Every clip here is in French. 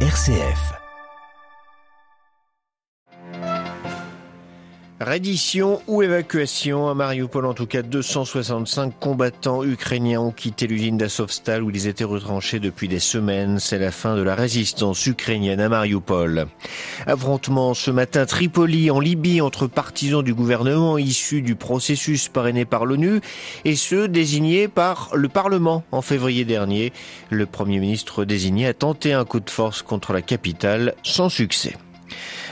RCF. Reddition ou évacuation à Mariupol, en tout cas 265 combattants ukrainiens ont quitté l'usine d'Azovstal où ils étaient retranchés depuis des semaines. C'est la fin de la résistance ukrainienne à Mariupol. Affrontement ce matin Tripoli en Libye entre partisans du gouvernement issus du processus parrainé par l'ONU et ceux désignés par le Parlement en février dernier. Le Premier ministre désigné a tenté un coup de force contre la capitale sans succès.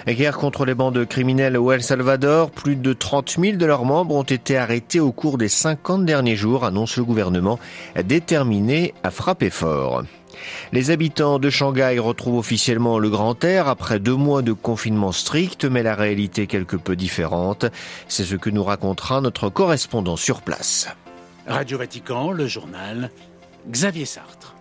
Guerre contre les bandes criminelles au El Salvador, plus de 30 000 de leurs membres ont été arrêtés au cours des 50 derniers jours, annonce le gouvernement, déterminé à frapper fort. Les habitants de Shanghai retrouvent officiellement le grand air après deux mois de confinement strict, mais la réalité quelque peu différente. C'est ce que nous racontera notre correspondant sur place. Radio Vatican, le journal, Xavier Sartre.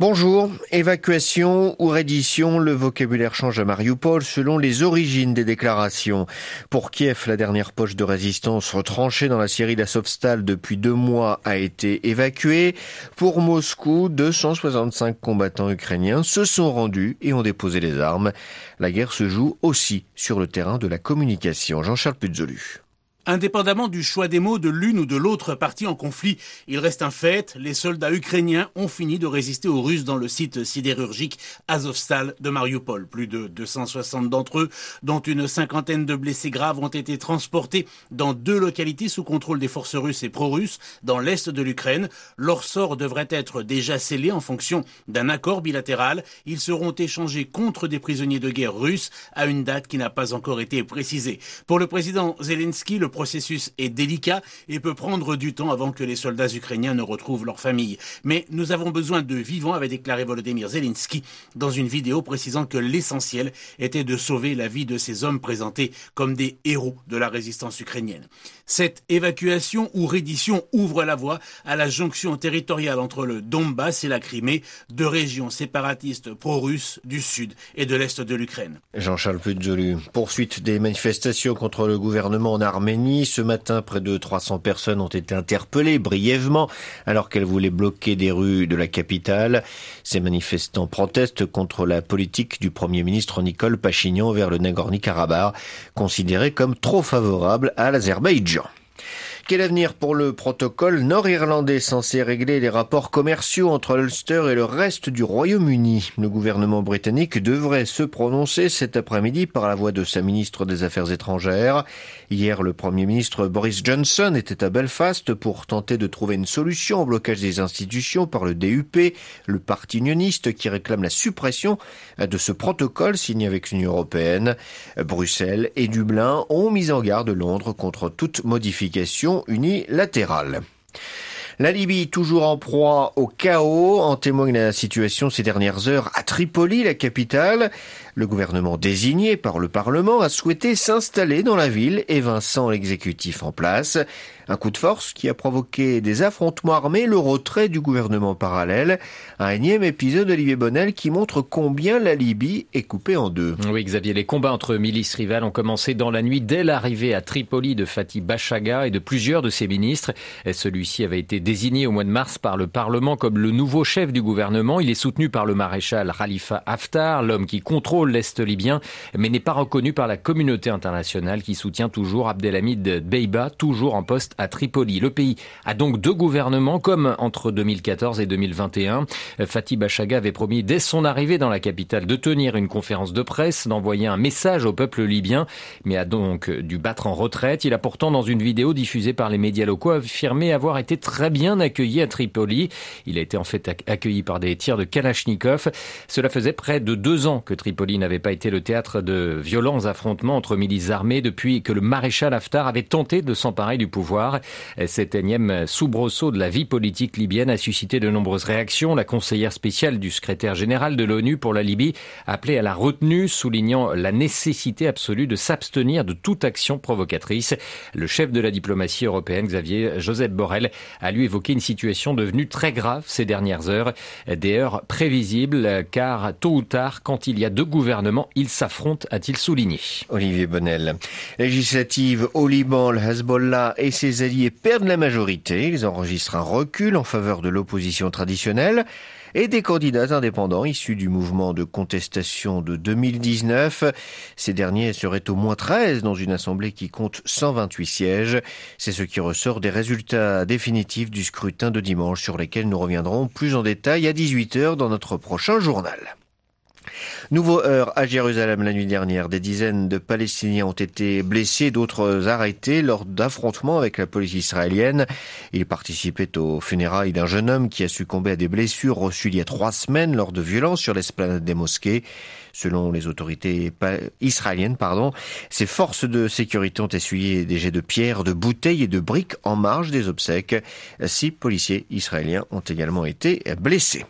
Bonjour, évacuation ou reddition, le vocabulaire change à Mariupol selon les origines des déclarations. Pour Kiev, la dernière poche de résistance retranchée dans la Syrie d'Azovstal depuis deux mois a été évacuée. Pour Moscou, 265 combattants ukrainiens se sont rendus et ont déposé les armes. La guerre se joue aussi sur le terrain de la communication. Jean-Charles Puzolu. Indépendamment du choix des mots de l'une ou de l'autre partie en conflit, il reste un fait, les soldats ukrainiens ont fini de résister aux Russes dans le site sidérurgique Azovstal de Mariupol. Plus de 260 d'entre eux, dont une cinquantaine de blessés graves, ont été transportés dans deux localités sous contrôle des forces russes et pro-russes dans l'est de l'Ukraine. Leur sort devrait être déjà scellé en fonction d'un accord bilatéral. Ils seront échangés contre des prisonniers de guerre russes à une date qui n'a pas encore été précisée. Pour le président Zelensky, le processus est délicat et peut prendre du temps avant que les soldats ukrainiens ne retrouvent leur famille. Mais nous avons besoin de vivants, avait déclaré Volodymyr Zelensky dans une vidéo précisant que l'essentiel était de sauver la vie de ces hommes présentés comme des héros de la résistance ukrainienne. Cette évacuation ou reddition ouvre la voie à la jonction territoriale entre le Donbass et la Crimée, deux régions séparatistes pro-russes du sud et de l'est de l'Ukraine. Jean-Charles Puzolu, poursuite des manifestations contre le gouvernement en Arménie. Ce matin, près de 300 personnes ont été interpellées brièvement alors qu'elles voulaient bloquer des rues de la capitale. Ces manifestants protestent contre la politique du Premier ministre Nicole Pachignan vers le Nagorno-Karabakh, considéré comme trop favorable à l'Azerbaïdjan. Quel avenir pour le protocole nord-irlandais censé régler les rapports commerciaux entre l'Ulster et le reste du Royaume-Uni? Le gouvernement britannique devrait se prononcer cet après-midi par la voix de sa ministre des Affaires étrangères. Hier, le Premier ministre Boris Johnson était à Belfast pour tenter de trouver une solution au blocage des institutions par le DUP, le parti unioniste qui réclame la suppression de ce protocole signé avec l'Union européenne. Bruxelles et Dublin ont mis en garde Londres contre toute modification unilatérale. La Libye toujours en proie au chaos, en témoigne la situation ces dernières heures à Tripoli, la capitale. Le gouvernement désigné par le Parlement a souhaité s'installer dans la ville, évinçant l'exécutif en place. Un coup de force qui a provoqué des affrontements armés, le retrait du gouvernement parallèle. Un énième épisode d'Olivier Bonnel qui montre combien la Libye est coupée en deux. Oui, Xavier, les combats entre milices rivales ont commencé dans la nuit dès l'arrivée à Tripoli de Fatih Bachaga et de plusieurs de ses ministres. Celui-ci avait été désigné au mois de mars par le Parlement comme le nouveau chef du gouvernement. Il est soutenu par le maréchal Khalifa Haftar, l'homme qui contrôle l'Est libyen, mais n'est pas reconnu par la communauté internationale qui soutient toujours Abdelhamid toujours en poste à Tripoli. Le pays a donc deux gouvernements, comme entre 2014 et 2021. Fatih Bachaga avait promis dès son arrivée dans la capitale de tenir une conférence de presse, d'envoyer un message au peuple libyen, mais a donc dû battre en retraite. Il a pourtant, dans une vidéo diffusée par les médias locaux, affirmé avoir été très bien accueilli à Tripoli. Il a été en fait accueilli par des tirs de Kalachnikov. Cela faisait près de deux ans que Tripoli n'avait pas été le théâtre de violents affrontements entre milices armées depuis que le maréchal Haftar avait tenté de s'emparer du pouvoir. Cet énième soubresaut de la vie politique libyenne a suscité de nombreuses réactions. La conseillère spéciale du secrétaire général de l'ONU pour la Libye a appelé à la retenue, soulignant la nécessité absolue de s'abstenir de toute action provocatrice. Le chef de la diplomatie européenne, Xavier Joseph Borrell, a lui évoqué une situation devenue très grave ces dernières heures, des heures prévisibles, car tôt ou tard, quand il y a deux gouvernements gouvernement. Ils s'affrontent, a-t-il souligné. Olivier Bonnel. Législative au Liban, le Hezbollah et ses alliés perdent la majorité. Ils enregistrent un recul en faveur de l'opposition traditionnelle et des candidats indépendants issus du mouvement de contestation de 2019. Ces derniers seraient au moins 13 dans une assemblée qui compte 128 sièges. C'est ce qui ressort des résultats définitifs du scrutin de dimanche sur lesquels nous reviendrons plus en détail à 18h dans notre prochain journal. Nouveau heure à Jérusalem la nuit dernière. Des dizaines de Palestiniens ont été blessés, d'autres arrêtés lors d'affrontements avec la police israélienne. Ils participaient aux funérailles d'un jeune homme qui a succombé à des blessures reçues il y a trois semaines lors de violences sur l'esplanade des mosquées. Selon les autorités israéliennes, pardon, ces forces de sécurité ont essuyé des jets de pierres, de bouteilles et de briques en marge des obsèques. Six policiers israéliens ont également été blessés.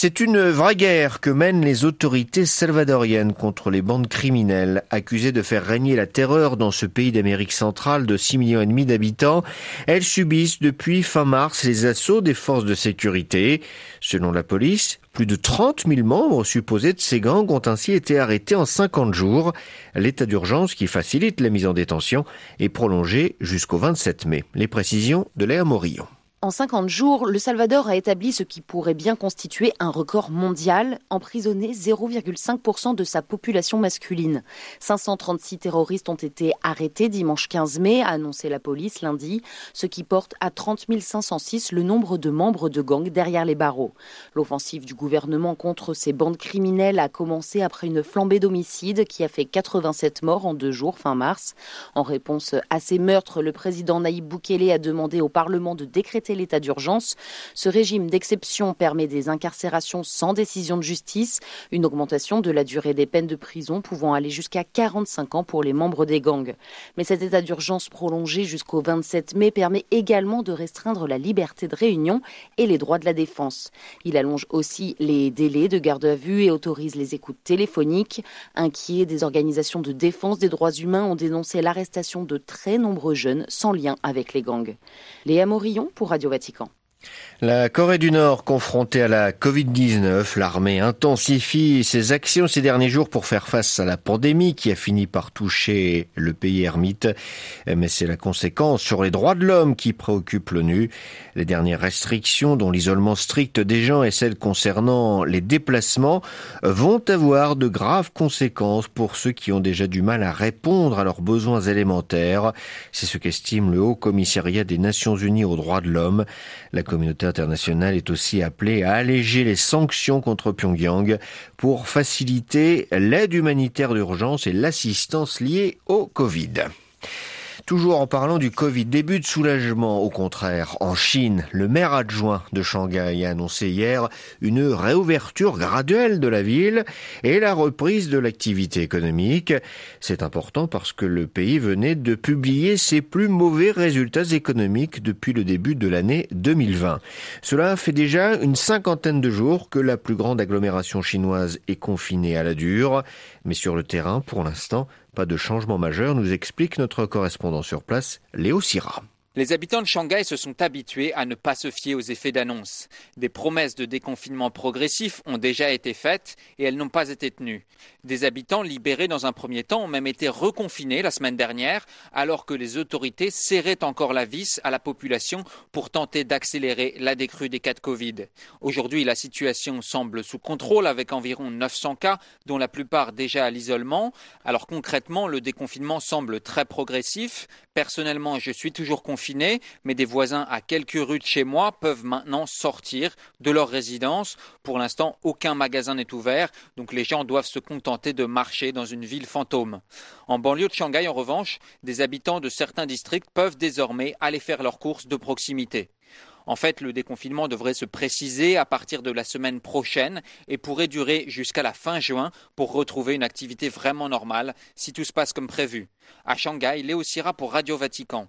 C'est une vraie guerre que mènent les autorités salvadoriennes contre les bandes criminelles accusées de faire régner la terreur dans ce pays d'Amérique centrale de 6 millions et demi d'habitants. Elles subissent depuis fin mars les assauts des forces de sécurité. Selon la police, plus de 30 000 membres supposés de ces gangs ont ainsi été arrêtés en 50 jours. L'état d'urgence qui facilite la mise en détention est prolongé jusqu'au 27 mai. Les précisions de Léa Morillon. En 50 jours, le Salvador a établi ce qui pourrait bien constituer un record mondial, emprisonner 0,5% de sa population masculine. 536 terroristes ont été arrêtés dimanche 15 mai, a annoncé la police lundi, ce qui porte à 30 506 le nombre de membres de gangs derrière les barreaux. L'offensive du gouvernement contre ces bandes criminelles a commencé après une flambée d'homicides qui a fait 87 morts en deux jours fin mars. En réponse à ces meurtres, le président Naïb Boukele a demandé au Parlement de décréter l'état d'urgence. Ce régime d'exception permet des incarcérations sans décision de justice, une augmentation de la durée des peines de prison pouvant aller jusqu'à 45 ans pour les membres des gangs. Mais cet état d'urgence prolongé jusqu'au 27 mai permet également de restreindre la liberté de réunion et les droits de la défense. Il allonge aussi les délais de garde à vue et autorise les écoutes téléphoniques. Inquiets, des organisations de défense des droits humains ont dénoncé l'arrestation de très nombreux jeunes sans lien avec les gangs. Léa Morillon pour Radio Vatican. La Corée du Nord confrontée à la Covid-19, l'armée intensifie ses actions ces derniers jours pour faire face à la pandémie qui a fini par toucher le pays ermite. Mais c'est la conséquence sur les droits de l'homme qui préoccupe l'ONU. Les dernières restrictions, dont l'isolement strict des gens et celles concernant les déplacements, vont avoir de graves conséquences pour ceux qui ont déjà du mal à répondre à leurs besoins élémentaires. C'est ce qu'estime le Haut Commissariat des Nations Unies aux droits de l'homme. Communauté internationale est aussi appelée à alléger les sanctions contre Pyongyang pour faciliter l'aide humanitaire d'urgence et l'assistance liée au Covid. Toujours en parlant du Covid, début de soulagement au contraire. En Chine, le maire adjoint de Shanghai a annoncé hier une réouverture graduelle de la ville et la reprise de l'activité économique. C'est important parce que le pays venait de publier ses plus mauvais résultats économiques depuis le début de l'année 2020. Cela fait déjà une cinquantaine de jours que la plus grande agglomération chinoise est confinée à la dure. Mais sur le terrain, pour l'instant, pas de changement majeur, nous explique notre correspondant sur place, Léo Sira. Les habitants de Shanghai se sont habitués à ne pas se fier aux effets d'annonce. Des promesses de déconfinement progressif ont déjà été faites et elles n'ont pas été tenues. Des habitants libérés dans un premier temps ont même été reconfinés la semaine dernière alors que les autorités serraient encore la vis à la population pour tenter d'accélérer la décrue des cas de Covid. Aujourd'hui, la situation semble sous contrôle avec environ 900 cas dont la plupart déjà à l'isolement. Alors concrètement, le déconfinement semble très progressif. Personnellement, je suis toujours confiné mais des voisins à quelques rues de chez moi peuvent maintenant sortir de leur résidence. Pour l'instant, aucun magasin n'est ouvert, donc les gens doivent se contenter de marcher dans une ville fantôme. En banlieue de Shanghai, en revanche, des habitants de certains districts peuvent désormais aller faire leurs courses de proximité. En fait, le déconfinement devrait se préciser à partir de la semaine prochaine et pourrait durer jusqu'à la fin juin pour retrouver une activité vraiment normale si tout se passe comme prévu. À Shanghai, Léo Sira pour Radio Vatican.